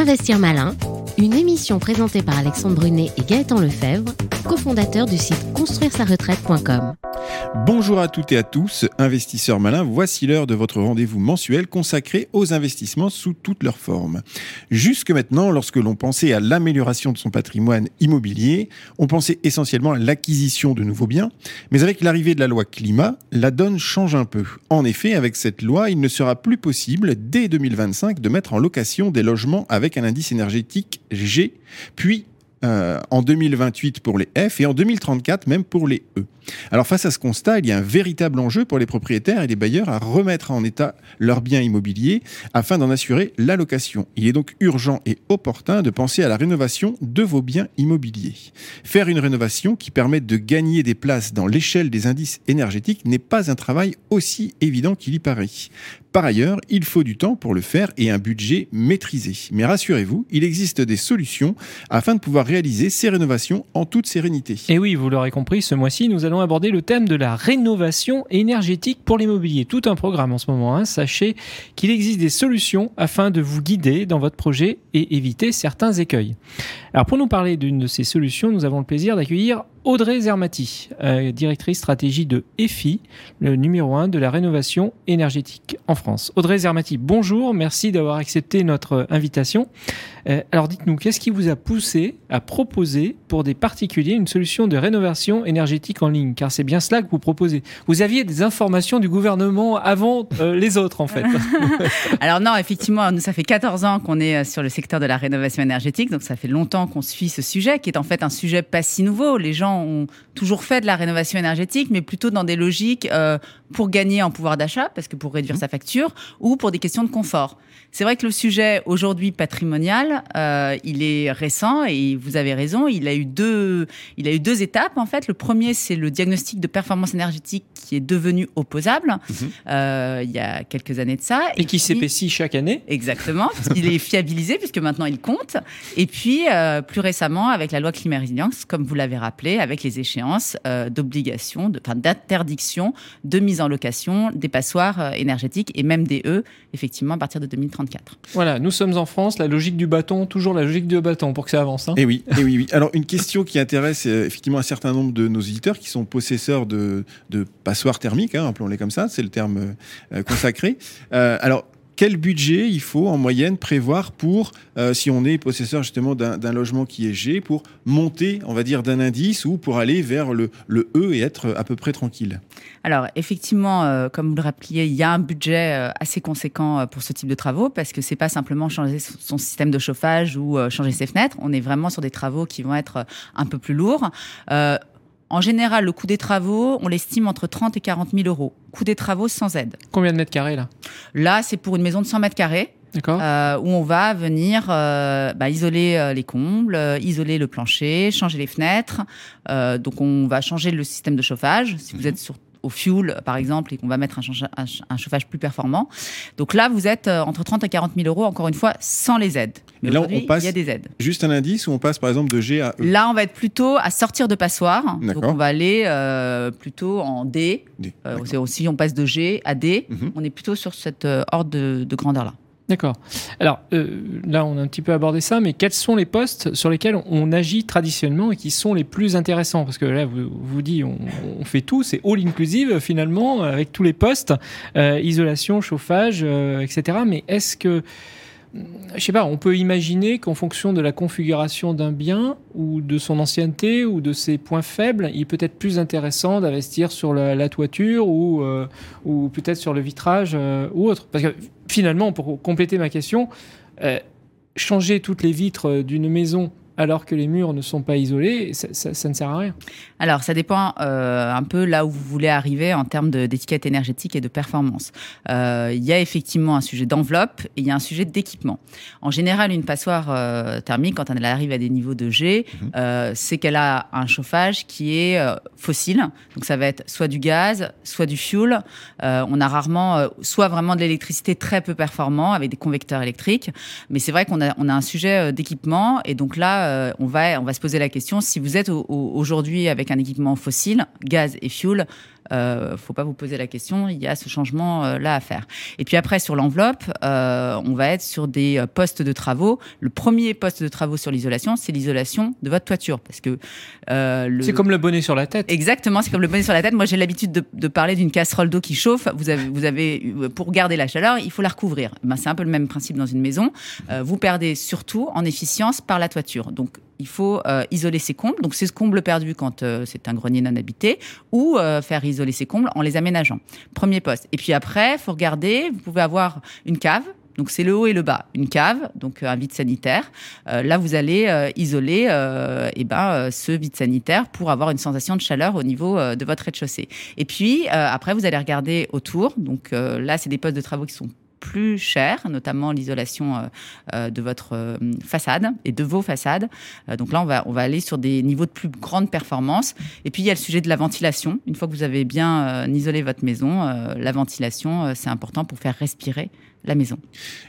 Investir Malin, une émission présentée par Alexandre Brunet et Gaëtan Lefebvre, cofondateurs du site construire-sa-retraite.com. Bonjour à toutes et à tous, investisseurs malins, voici l'heure de votre rendez-vous mensuel consacré aux investissements sous toutes leurs formes. Jusque maintenant, lorsque l'on pensait à l'amélioration de son patrimoine immobilier, on pensait essentiellement à l'acquisition de nouveaux biens, mais avec l'arrivée de la loi climat, la donne change un peu. En effet, avec cette loi, il ne sera plus possible, dès 2025, de mettre en location des logements avec un indice énergétique G, puis euh, en 2028 pour les F et en 2034 même pour les E. Alors face à ce constat, il y a un véritable enjeu pour les propriétaires et les bailleurs à remettre en état leurs biens immobiliers afin d'en assurer l'allocation. Il est donc urgent et opportun de penser à la rénovation de vos biens immobiliers. Faire une rénovation qui permette de gagner des places dans l'échelle des indices énergétiques n'est pas un travail aussi évident qu'il y paraît. Par ailleurs, il faut du temps pour le faire et un budget maîtrisé. Mais rassurez-vous, il existe des solutions afin de pouvoir réaliser ces rénovations en toute sérénité. Et oui, vous l'aurez compris, ce mois-ci, nous allons aborder le thème de la rénovation énergétique pour l'immobilier. Tout un programme en ce moment. Hein. Sachez qu'il existe des solutions afin de vous guider dans votre projet et éviter certains écueils. Alors pour nous parler d'une de ces solutions, nous avons le plaisir d'accueillir Audrey Zermati, euh, directrice stratégie de EFI, le numéro 1 de la rénovation énergétique en France. Audrey Zermati, bonjour, merci d'avoir accepté notre invitation. Euh, alors dites-nous, qu'est-ce qui vous a poussé à proposer pour des particuliers une solution de rénovation énergétique en ligne? Car c'est bien cela que vous proposez. Vous aviez des informations du gouvernement avant euh, les autres, en fait. alors non, effectivement, nous, ça fait 14 ans qu'on est sur le secteur de la rénovation énergétique, donc ça fait longtemps qu'on suit ce sujet, qui est en fait un sujet pas si nouveau. Les gens ont toujours fait de la rénovation énergétique, mais plutôt dans des logiques euh, pour gagner en pouvoir d'achat, parce que pour réduire mmh. sa facture, ou pour des questions de confort. C'est vrai que le sujet aujourd'hui patrimonial, euh, il est récent et vous avez raison, il a eu deux, il a eu deux étapes en fait. Le premier, c'est le diagnostic de performance énergétique qui est devenu opposable mmh. euh, il y a quelques années de ça. Et, qui s'épaissit chaque année. Exactement, parce qu'il est fiabilisé puisque maintenant il compte. Et puis plus récemment avec la loi climat résilience, comme vous l'avez rappelé, avec les échéances euh, d'obligation, d'interdiction de, mise en location des passoires euh, énergétiques et même des E, effectivement, à partir de 2034. Voilà, nous sommes en France, la logique du bâton, toujours la logique du bâton pour que ça avance. Et hein. eh oui, et eh oui, oui. Alors, une question qui intéresse euh, effectivement un certain nombre de nos éditeurs qui sont possesseurs de, passoires thermiques, hein, appelons-les comme ça, c'est le terme consacré. alors, quel budget il faut en moyenne prévoir pour, euh, si on est possesseur justement d'un logement qui est G, pour monter, on va dire, d'un indice ou pour aller vers le, E et être à peu près tranquille? Alors, effectivement, euh, comme vous le rappeliez, il y a un budget euh, assez conséquent pour ce type de travaux parce que c'est pas simplement changer son système de chauffage ou changer ses fenêtres. On est vraiment sur des travaux qui vont être un peu plus lourds. En général, le coût des travaux, on l'estime entre 30 et 40 000 euros. Coût des travaux sans aide. Combien de mètres carrés là? Là, c'est pour une maison de 100 mètres carrés. Euh, où on va venir euh, bah, isoler euh, les combles, isoler le plancher, changer les fenêtres. donc on va changer le système de chauffage. Si vous mhm. êtes sur au fuel, par exemple, et qu'on va mettre un, chauffage plus performant. Donc là, vous êtes euh, entre 30 et 40 000 euros, encore une fois, sans les aides. Mais là, on passe il y a des aides. Juste un indice où on passe, par exemple, de G à E? Là, on va être plutôt à sortir de passoire. Donc, on va aller euh, plutôt en D. Euh, aussi, on passe de G à D. Mhm. On est plutôt sur cette ordre de grandeur-là. D'accord. Alors euh, là, on a un petit peu abordé ça, mais quels sont les postes sur lesquels on agit traditionnellement et qui sont les plus intéressants? Parce que là, vous vous dites, on, fait tout, c'est all inclusive finalement, avec tous les postes, euh, isolation, chauffage, euh, etc. Mais est-ce que je sais pas, on peut imaginer qu'en fonction de la configuration d'un bien ou de son ancienneté ou de ses points faibles, il peut être plus intéressant d'investir sur la, toiture ou, euh, ou peut-être sur le vitrage euh, ou autre. Parce que finalement, pour compléter ma question, euh, changer toutes les vitres d'une maison alors que les murs ne sont pas isolés, ça, ne sert à rien. Alors, ça dépend euh, un peu là où vous voulez arriver en termes d'étiquette énergétique et de performance. Euh, il y a effectivement un sujet d'enveloppe et il y a un sujet d'équipement. En général, une passoire euh, thermique, quand elle arrive à des niveaux de G, mhm. c'est qu'elle a un chauffage qui est fossile. Donc, ça va être soit du gaz, soit du fuel. on a rarement soit vraiment de l'électricité très peu performant avec des convecteurs électriques. Mais c'est vrai qu'on a, on a un sujet d'équipement et donc là, euh, on, va, on va se poser la question, si vous êtes aujourd'hui avec un équipement fossile, gaz et fuel, euh, faut pas vous poser la question, il y a ce changement euh, là à faire. Et puis après sur l'enveloppe, euh, on va être sur des euh, postes de travaux. Le premier poste de travaux sur l'isolation, c'est l'isolation de votre toiture, parce que euh, le... C'est comme le bonnet sur la tête. Exactement, c'est comme le bonnet sur la tête. Moi, j'ai l'habitude de, de parler d'une casserole d'eau qui chauffe. Vous avez, vous avez, pour garder la chaleur, il faut la recouvrir. Ben, c'est un peu le même principe dans une maison. Euh, vous perdez surtout en efficience par la toiture. Donc, il faut euh, isoler ces combles. Donc, c'est ce comble perdu quand euh, c'est un grenier non habité, ou euh, faire isoler ces combles en les aménageant. Premier poste. Et puis après, faut regarder. Vous pouvez avoir une cave. Donc c'est le haut et le bas, une cave, donc un vide sanitaire. Là, vous allez isoler euh, eh ben, ce vide sanitaire pour avoir une sensation de chaleur au niveau de votre rez-de-chaussée. Et puis après, vous allez regarder autour. Donc là, c'est des postes de travaux qui sont plus chers, notamment l'isolation euh, euh, de votre euh, façade et de vos façades. Donc là, on va, on va aller sur des niveaux de plus grande performance. Et puis, il y a le sujet de la ventilation. Une fois que vous avez bien isolé votre maison, la ventilation, c'est important pour faire respirer la maison.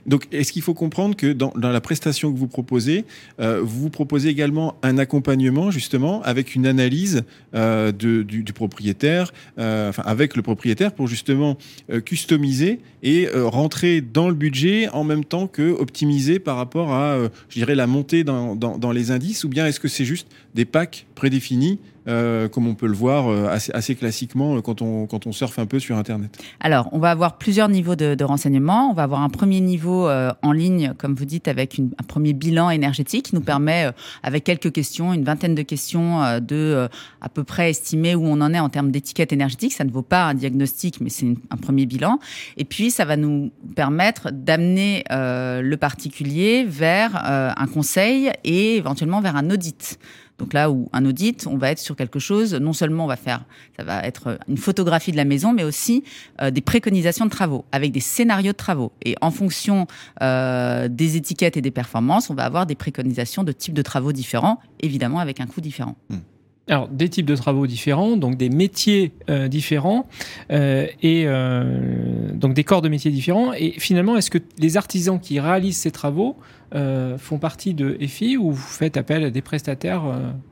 Donc, est-ce qu'il faut comprendre que dans, la prestation que vous proposez, euh, vous proposez également un accompagnement, justement, avec une analyse du, propriétaire, enfin, avec le propriétaire, pour justement customiser et euh, dans le budget en même temps que optimiser par rapport à, euh, je dirais, la montée dans les indices, ou bien est-ce que c'est juste des packs prédéfinis euh, comme on peut le voir euh, assez, classiquement euh, quand on, quand on surfe un peu sur Internet. Alors, on va avoir plusieurs niveaux de, de renseignement. On va avoir un premier niveau en ligne, comme vous dites, avec un premier bilan énergétique qui nous permet, avec quelques questions, une vingtaine de questions, de à peu près estimer où on en est en termes d'étiquette énergétique. Ça ne vaut pas un diagnostic, mais c'est un premier bilan. Et puis, ça va nous permettre d'amener le particulier vers un conseil et éventuellement vers un audit. Donc là où un audit, on va être sur quelque chose, non seulement on va faire, ça va être une photographie de la maison, mais aussi euh, des préconisations de travaux, avec des scénarios de travaux. Et en fonction euh, des étiquettes et des performances, on va avoir des préconisations de types de travaux différents, évidemment avec un coût différent. Alors, des types de travaux différents, donc des métiers euh, différents, euh, et euh, donc des corps de métiers différents. Et finalement, est-ce que les artisans qui réalisent ces travaux font partie de EFI ou vous faites appel à des prestataires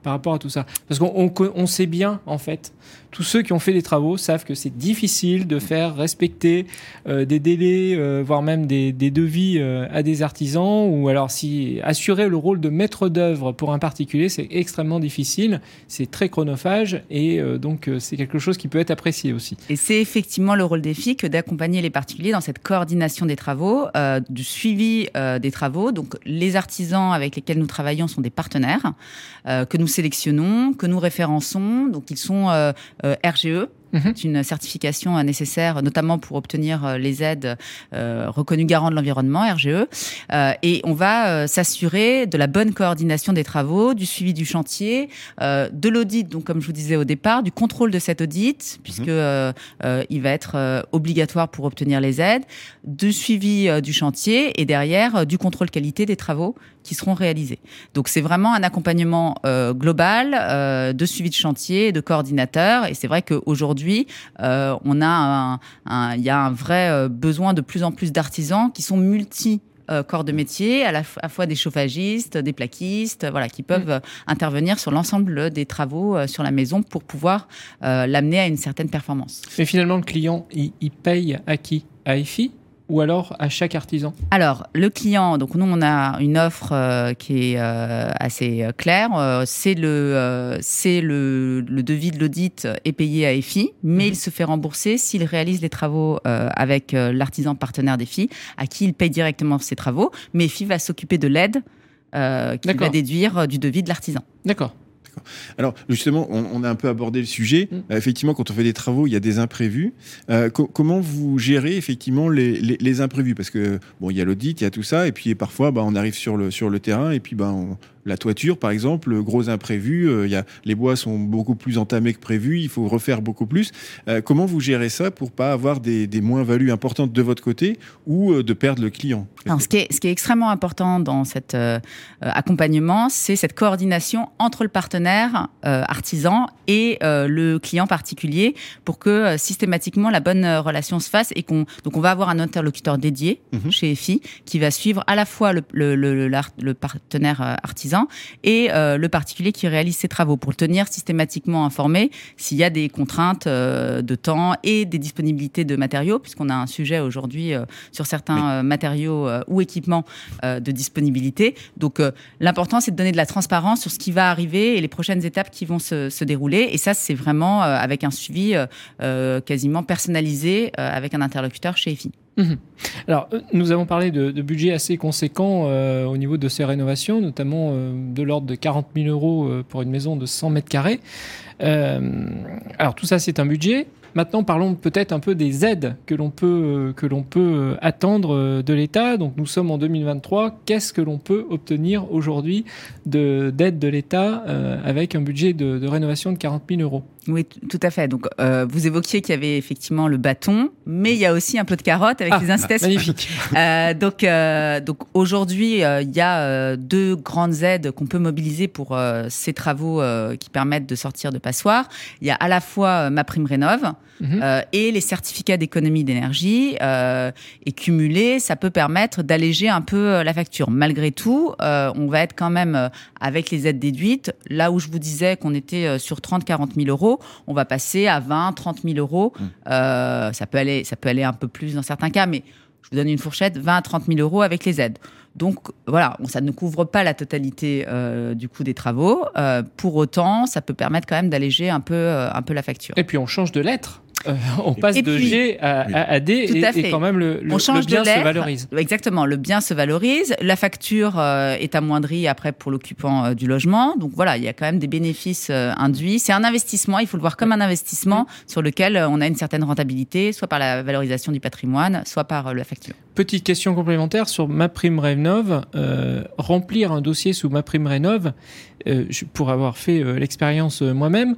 par rapport à tout ça? Parce qu'on on, on sait bien, en fait, tous ceux qui ont fait des travaux savent que c'est difficile de faire respecter des délais, voire même des, devis à des artisans, ou alors si assurer le rôle de maître d'œuvre pour un particulier, c'est extrêmement difficile, très chronophage, et euh, donc euh, c'est quelque chose qui peut être apprécié aussi. Et c'est effectivement le rôle des que d'accompagner les particuliers dans cette coordination des travaux, euh, du suivi des travaux. Donc les artisans avec lesquels nous travaillons sont des partenaires que nous sélectionnons, que nous référençons. Donc ils sont RGE. Mhm. C'est une certification euh, nécessaire, notamment pour obtenir euh, les aides euh, reconnues garants de l'environnement, RGE. Et on va s'assurer de la bonne coordination des travaux, du suivi du chantier, de l'audit, donc comme je vous disais au départ, du contrôle de cet audit, puisque euh, euh, il va être obligatoire pour obtenir les aides, du suivi du chantier et derrière du contrôle qualité des travaux qui seront réalisés. Donc c'est vraiment un accompagnement global de suivi de chantier, de coordinateur. Et c'est vrai qu'aujourd'hui, euh, on a un, y a un vrai euh, besoin de plus en plus d'artisans qui sont multi euh, corps de métier, à la, f- à la fois des chauffagistes, des plaquistes, voilà, qui peuvent euh, intervenir sur l'ensemble des travaux sur la maison pour pouvoir euh, l'amener à une certaine performance. Mais finalement, le client, il, il paye à qui? À EFI ou alors à chaque artisan Alors, le client, donc nous, on a une offre euh, qui est euh, assez euh, claire. Euh, c'est le, c'est le, le devis de l'audit est payé à EFI, mais il se fait rembourser s'il réalise les travaux avec l'artisan partenaire d'EFI, à qui il paye directement ses travaux. Mais EFI va s'occuper de l'aide qui D'accord. va déduire du devis de l'artisan. D'accord. Alors justement, on, on a un peu abordé le sujet. Mm. Euh, effectivement, quand on fait des travaux, il y a des imprévus. Euh, co- comment vous gérez effectivement les, les- les imprévus? Parce que bon, il y a l'audit, il y a tout ça, et puis parfois, bah, on arrive sur le sur le terrain, et puis bah, on- la toiture, par exemple, gros imprévu. euh, y a les bois sont beaucoup plus entamés que prévu. Il faut refaire beaucoup plus. Euh, comment vous gérez ça pour pas avoir des, des moins-values importantes de votre côté ou euh, de perdre le client Alors, ce, qui est, ce qui est extrêmement important dans cet euh, euh, accompagnement, c'est cette coordination entre le partenaire euh, artisan et euh, le client particulier pour que euh, systématiquement la bonne euh, relation se fasse et qu'on donc on va avoir un interlocuteur dédié Mhm. chez EFI qui va suivre à la fois le, le, le, le- l'art- le partenaire euh, artisan voisin, et le particulier qui réalise ses travaux pour le tenir systématiquement informé s'il y a des contraintes de temps et des disponibilités de matériaux, puisqu'on a un sujet aujourd'hui sur certains matériaux ou équipements de disponibilité. Donc l'important, c'est de donner de la transparence sur ce qui va arriver et les prochaines étapes qui vont se, se dérouler. Et ça, c'est vraiment avec un suivi quasiment personnalisé avec un interlocuteur chez EFI. Mhm. Alors, euh, nous avons parlé de, de budget assez conséquent euh, au niveau de ces rénovations, notamment euh, de l'ordre de 40 000 euros pour une maison de 100 mètres carrés. alors, tout ça, c'est un budget. Maintenant, parlons peut-être un peu des aides que l'on peut, que l'on peut attendre de l'État. Donc, nous sommes en 2023. Qu'est-ce que l'on peut obtenir aujourd'hui d'aide de, l'État avec un budget de, de rénovation de 40 000 euros? Oui, tout à fait. Donc, euh, vous évoquiez qu'il y avait effectivement le bâton, mais il y a aussi un peu de carotte avec ah, les incitations. magnifique. Euh, donc, euh, donc aujourd'hui, il y a deux grandes aides qu'on peut mobiliser pour ces travaux qui permettent de sortir de passoire. Il y a à la fois ma prime rénov mhm. et les certificats d'économie d'énergie. et cumulés, ça peut permettre d'alléger un peu la facture. Malgré tout, on va être quand même avec les aides déduites. Là où je vous disais qu'on était sur 30-40 000 euros, on va passer à 20, 30 000 euros. Mmh. Euh, ça, peut aller, ça peut aller un peu plus dans certains cas, mais je vous donne une fourchette, 20 à 30 000 euros avec les aides. Donc voilà, ça ne couvre pas la totalité euh, du coût des travaux. Euh, pour autant, ça peut permettre quand même d'alléger un peu, un peu la facture. Et puis on change de lettre. Euh, on passe de G à, D et, quand même le, bien se valorise. Exactement, le bien se valorise. La facture euh, est amoindrie après pour l'occupant euh, du logement. Donc voilà, il y a quand même des bénéfices induits. C'est un investissement, il faut le voir comme un investissement sur lequel on a une certaine rentabilité, soit par la valorisation du patrimoine, soit par la facture. Petite question complémentaire sur ma prime Rénov. remplir un dossier sous ma prime Rénov, pour avoir fait l'expérience moi-même,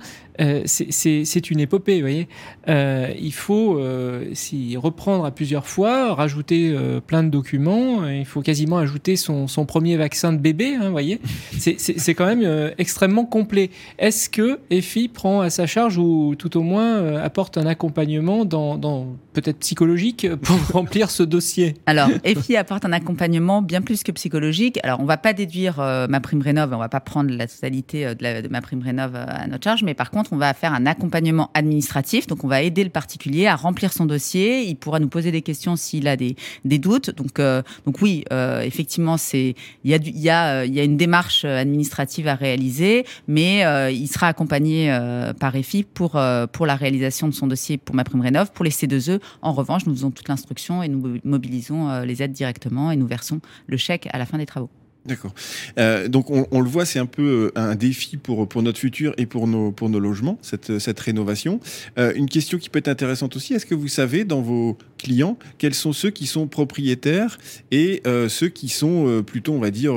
c'est une épopée, vous voyez. Euh, il faut euh, s'y reprendre à plusieurs fois, rajouter euh, plein de documents. Il faut quasiment ajouter son, premier vaccin de bébé. Hein, voyez, c'est quand même extrêmement complet. Est-ce que EFI prend à sa charge ou tout au moins apporte un accompagnement dans, peut-être psychologique pour remplir ce dossier? Alors EFI apporte un accompagnement bien plus que psychologique. Alors on va pas déduire ma prime rénov, on va pas prendre la totalité de, de ma prime rénov à notre charge, mais par contre on va faire un accompagnement administratif. Donc on va aider le particulier à remplir son dossier. Il pourra nous poser des questions s'il a des, doutes. Donc, euh, donc oui, euh, effectivement, c'est il y a il y a euh, il y a une démarche administrative à réaliser, mais il sera accompagné par EFI pour pour la réalisation de son dossier pour ma prime rénov. Pour les C2E, en revanche, nous faisons toute l'instruction et nous mobilisons les aides directement et nous versons le chèque à la fin des travaux. D'accord. Euh, donc on, le voit, c'est un peu euh, un défi pour, pour notre futur et pour nos, pour nos logements, cette, cette rénovation. Euh, une question qui peut être intéressante aussi, est-ce que vous savez dans vos clients quels sont ceux qui sont propriétaires et ceux qui sont plutôt, on va dire,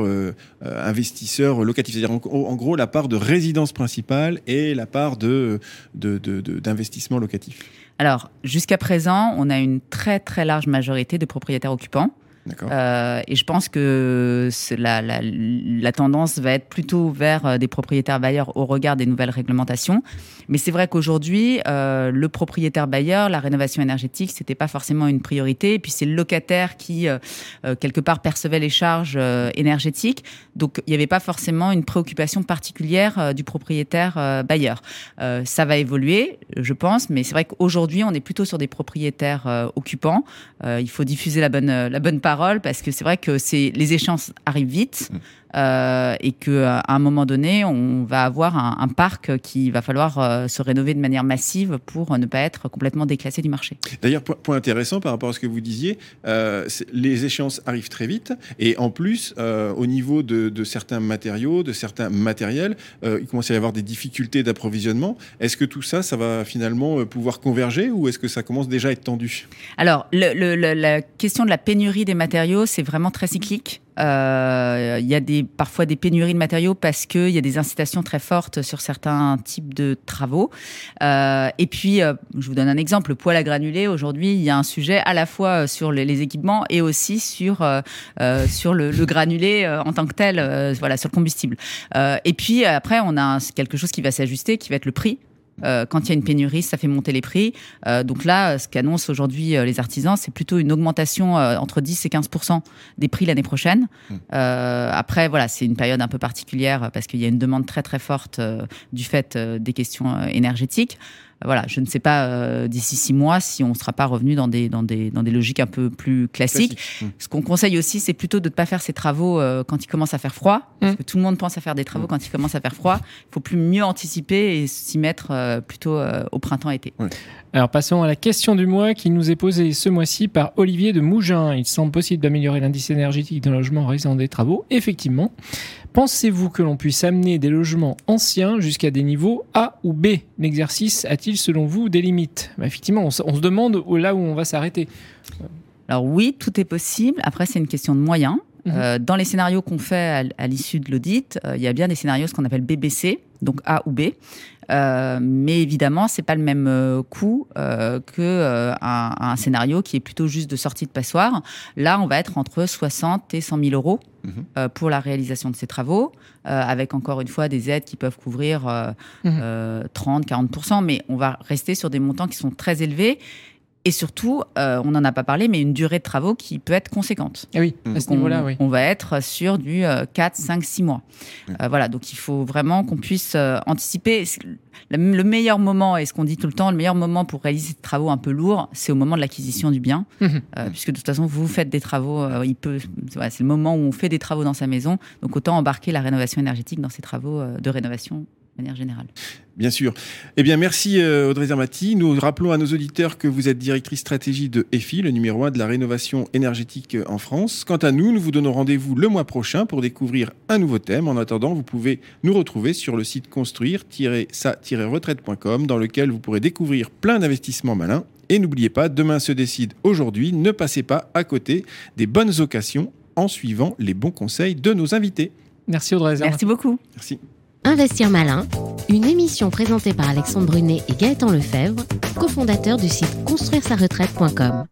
investisseurs locatifs? C'est-à-dire en, gros la part de résidence principale et la part de, d'investissement locatif alors, jusqu'à présent, on a une très très large majorité de propriétaires occupants. Euh, et je pense que la, tendance va être plutôt vers euh, des propriétaires bailleurs au regard des nouvelles réglementations. Mais c'est vrai qu'aujourd'hui, euh, le propriétaire bailleur, la rénovation énergétique, c'était pas forcément une priorité. Et puis c'est le locataire qui, quelque part, percevait les charges énergétiques. Donc il n'y avait pas forcément une préoccupation particulière du propriétaire bailleur. ça va évoluer, je pense, mais c'est vrai qu'aujourd'hui, on est plutôt sur des propriétaires occupants. il faut diffuser la bonne, la bonne part parce que c'est vrai que c'est les échéances arrivent vite. Euh, et qu'à un moment donné, on va avoir un, parc qui va falloir euh, se rénover de manière massive pour ne pas être complètement déclassé du marché. D'ailleurs, point, intéressant par rapport à ce que vous disiez, euh, les échéances arrivent très vite et en plus, au niveau de, de, certains matériaux, de certains matériels, il commence à y avoir des difficultés d'approvisionnement. Est-ce que tout ça, ça va finalement pouvoir converger ou est-ce que ça commence déjà à être tendu? Alors, le, la question de la pénurie des matériaux, c'est vraiment très cyclique. Euh, il y a des, parfois des pénuries de matériaux parce qu'il y a des incitations très fortes sur certains types de travaux. Euh, et puis, euh, je vous donne un exemple, le poêle à granulés. Aujourd'hui, il y a un sujet à la fois sur les, équipements et aussi sur, sur le, le granulé en tant que tel, voilà, sur le combustible. et puis après, on a quelque chose qui va s'ajuster, qui va être le prix Euh, quand il y a une pénurie, ça fait monter les prix. Euh, donc là, ce qu'annoncent aujourd'hui euh, les artisans, c'est plutôt une augmentation euh, entre 10 et 15 des prix l'année prochaine. Mm. Euh, après, voilà, c'est une période un peu particulière parce qu'il y a une demande très très forte du fait des questions énergétiques. Voilà, je ne sais pas euh, d'ici six mois si on ne sera pas revenu dans des, dans, des, dans des logiques un peu plus classiques. Mmh. Ce qu'on conseille aussi, c'est plutôt de ne pas faire ses travaux euh, quand il commence à faire froid, parce Mm. que tout le monde pense à faire des travaux quand il commence à faire froid. Il faut plus mieux anticiper et s'y mettre euh, plutôt euh, au printemps-été. Alors passons à la question du mois qui nous est posée ce mois-ci par Olivier de Mougin. Il semble possible d'améliorer l'indice énergétique d'un logement en raison des travaux. Effectivement. Pensez-vous que l'on puisse amener des logements anciens jusqu'à des niveaux A ou B? L'exercice a-t-il selon vous des limites? Bah, Effectivement, on se, on se demande là où on va s'arrêter. Alors oui, tout est possible. Après, c'est une question de moyens. Mhm. Euh, dans les scénarios qu'on fait à, à l'issue de l'audit, euh, il y a bien des scénarios ce qu'on appelle BBC, donc A ou B. Euh, mais évidemment, c'est pas le même euh, coût euh, que euh, un, un scénario qui est plutôt juste de sortie de passoire. Là, on va être entre 60 et 100 000 euros Mhm. euh, pour la réalisation de ces travaux, euh, avec encore une fois des aides qui peuvent couvrir euh, Mhm. euh, 30, 40 mais on va rester sur des montants qui sont très élevés. Et surtout, euh, on n'en a pas parlé, mais une durée de travaux qui peut être conséquente. Ah oui, à ce niveau-là, on, oui. on va être sur du euh, 4, 5, 6 mois. Euh, voilà, donc il faut vraiment qu'on puisse euh, anticiper. Le, le meilleur moment, et ce qu'on dit tout le temps, le meilleur moment pour réaliser des travaux un peu lourds, c'est au moment de l'acquisition du bien. Euh, puisque de toute façon, vous faites des travaux, euh, il peut, voilà, c'est le moment où on fait des travaux dans sa maison. Donc autant embarquer la rénovation énergétique dans ces travaux euh, de rénovation de manière générale. Bien sûr. Eh bien, merci euh, Audrey Zermati. Nous rappelons à nos auditeurs que vous êtes directrice stratégie de EFI, le numéro 1 de la rénovation énergétique euh, en France. Quant à nous, nous vous donnons rendez-vous le mois prochain pour découvrir un nouveau thème. En attendant, vous pouvez nous retrouver sur le site construire-sa-retraite.com dans lequel vous pourrez découvrir plein d'investissements malins. Et n'oubliez pas, demain se décide aujourd'hui. Ne passez pas à côté des bonnes occasions en suivant les bons conseils de nos invités. Merci Audrey. Zermatt. Merci beaucoup. Merci. Investir malin, une émission présentée par Alexandre Brunet et Gaëtan Lefebvre, cofondateurs du site construire-sa-retraite.com.